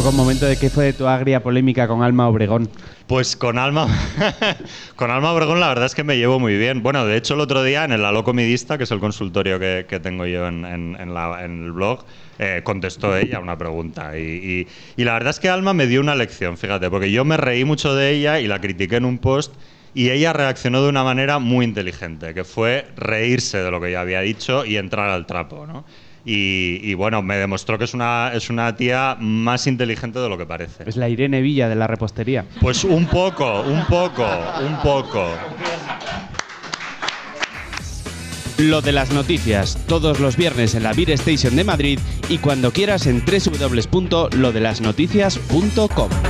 poco un momento de qué fue de tu agria polémica con Alma Obregón. Pues con Alma, con Alma Obregón la verdad es que me llevo muy bien. Bueno, de hecho el otro día en el Alo Comidista, que es el consultorio que, que tengo yo en, en, en, la, en el blog, eh, contestó ella una pregunta. Y, y, y la verdad es que Alma me dio una lección, fíjate, porque yo me reí mucho de ella y la critiqué en un post y ella reaccionó de una manera muy inteligente, que fue reírse de lo que yo había dicho y entrar al trapo, ¿no? Y, y, bueno, me demostró que es una, es una tía más inteligente de lo que parece. Es la Irene Villa de la repostería. Pues un poco, un poco, un poco. Lo de las noticias, todos los viernes en la Beer Station de Madrid y cuando quieras en www.lodelasnoticias.com.